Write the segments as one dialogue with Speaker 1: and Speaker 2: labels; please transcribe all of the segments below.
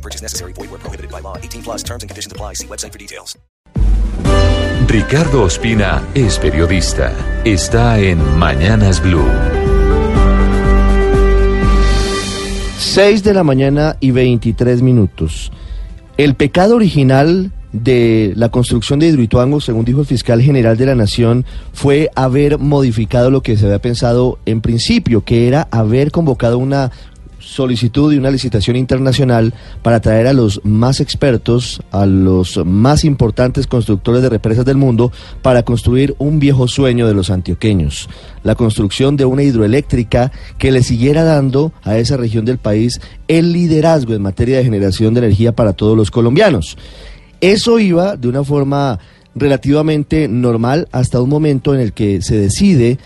Speaker 1: No purchase necessary. Void where prohibited by law. 18 plus terms and conditions apply. See website for details.
Speaker 2: Ricardo Ospina es periodista. Está en Mañanas Blue.
Speaker 3: 6 de la mañana y 23 minutos. El pecado original de la construcción de Hidroituango, según dijo el fiscal general de la Nación, fue haber modificado lo que se había pensado en principio, que era haber convocado una solicitud y una licitación internacional para traer a los más expertos, a los más importantes constructores de represas del mundo, para construir un viejo sueño de los antioqueños, la construcción de una hidroeléctrica que le siguiera dando a esa región del país el liderazgo en materia de generación de energía para todos los colombianos. Eso iba de una forma relativamente normal hasta un momento en el que se decide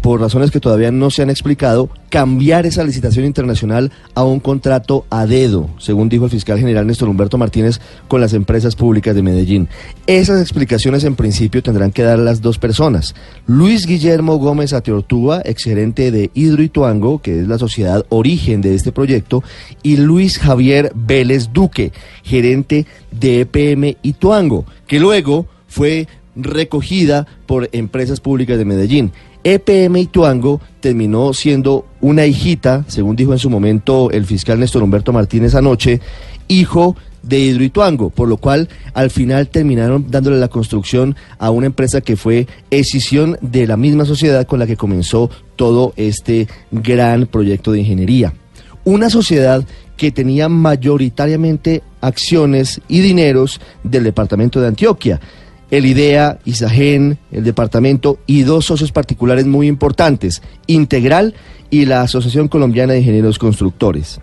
Speaker 3: por razones que todavía no se han explicado, cambiar esa licitación internacional a un contrato a dedo, según dijo el fiscal general Néstor Humberto Martínez con las empresas públicas de Medellín. Esas explicaciones en principio tendrán que dar las dos personas. Luis Guillermo Gómez Ateortúa, exgerente de Hidroituango, que es la sociedad origen de este proyecto, y Luis Javier Vélez Duque, gerente de EPM Ituango, que luego fue recogida por empresas públicas de Medellín. EPM Ituango terminó siendo una hijita, según dijo en su momento el fiscal Néstor Humberto Martínez anoche, hijo de Hidroituango, por lo cual al final terminaron dándole la construcción a una empresa que fue escisión de la misma sociedad con la que comenzó todo este gran proyecto de ingeniería. Una sociedad que tenía mayoritariamente acciones y dineros del departamento de Antioquia el IDEA, ISAGEN, el departamento y dos socios particulares muy importantes, Integral y la Asociación Colombiana de Ingenieros Constructores.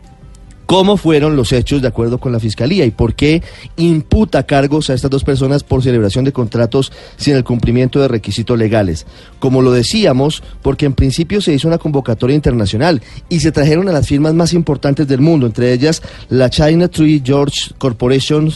Speaker 3: ¿Cómo fueron los hechos de acuerdo con la Fiscalía y por qué imputa cargos a estas dos personas por celebración de contratos sin el cumplimiento de requisitos legales? Como lo decíamos, porque en principio se hizo una convocatoria internacional y se trajeron a las firmas más importantes del mundo, entre ellas la China Tree George Corporation,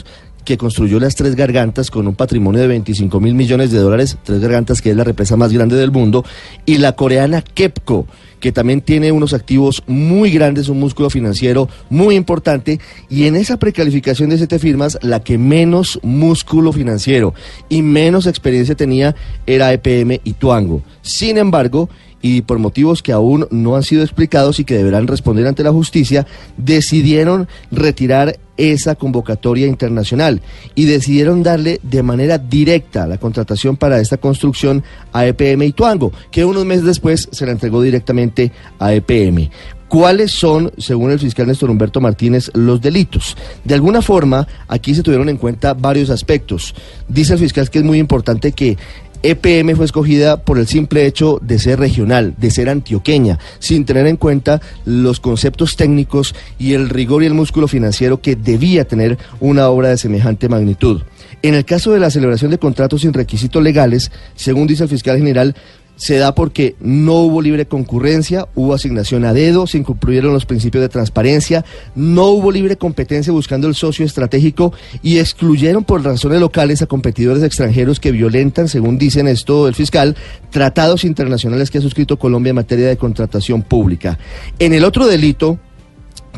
Speaker 3: que construyó las Tres Gargantas con un patrimonio de 25 mil millones de dólares, Tres Gargantas que es la represa más grande del mundo, y la coreana Kepco, que también tiene unos activos muy grandes, un músculo financiero muy importante, y en esa precalificación de siete firmas, la que menos músculo financiero y menos experiencia tenía era EPM y Tuango. Sin embargo, y por motivos que aún no han sido explicados y que deberán responder ante la justicia, decidieron retirar esa convocatoria internacional y decidieron darle de manera directa la contratación para esta construcción a EPM y Tuango, que unos meses después se la entregó directamente a EPM. ¿Cuáles son, según el fiscal Néstor Humberto Martínez, los delitos? De alguna forma, aquí se tuvieron en cuenta varios aspectos. Dice el fiscal que es muy importante que EPM fue escogida por el simple hecho de ser regional, de ser antioqueña, sin tener en cuenta los conceptos técnicos y el rigor y el músculo financiero que debía tener una obra de semejante magnitud. En el caso de la celebración de contratos sin requisitos legales, según dice el fiscal general, se da porque no hubo libre concurrencia, hubo asignación a dedo, se incumplieron los principios de transparencia, no hubo libre competencia buscando el socio estratégico y excluyeron por razones locales a competidores extranjeros que violentan, según dicen esto el fiscal, tratados internacionales que ha suscrito Colombia en materia de contratación pública. En el otro delito,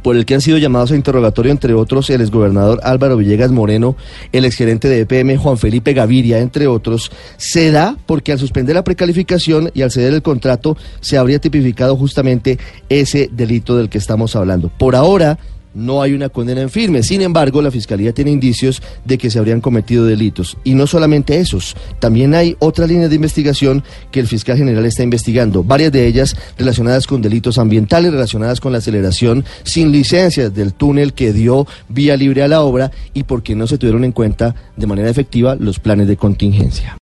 Speaker 3: por el que han sido llamados a interrogatorio, entre otros, el exgobernador Álvaro Villegas Moreno, el exgerente de EPM Juan Felipe Gaviria, entre otros, se da porque al suspender la precalificación y al ceder el contrato se habría tipificado justamente ese delito del que estamos hablando. Por ahora, no hay una condena en firme. Sin embargo, la Fiscalía tiene indicios de que se habrían cometido delitos. Y no solamente esos, también hay otras líneas de investigación que el fiscal general está investigando, varias de ellas relacionadas con delitos ambientales, relacionadas con la aceleración sin licencias del túnel que dio vía libre a la obra y porque no se tuvieron en cuenta de manera efectiva los planes de contingencia.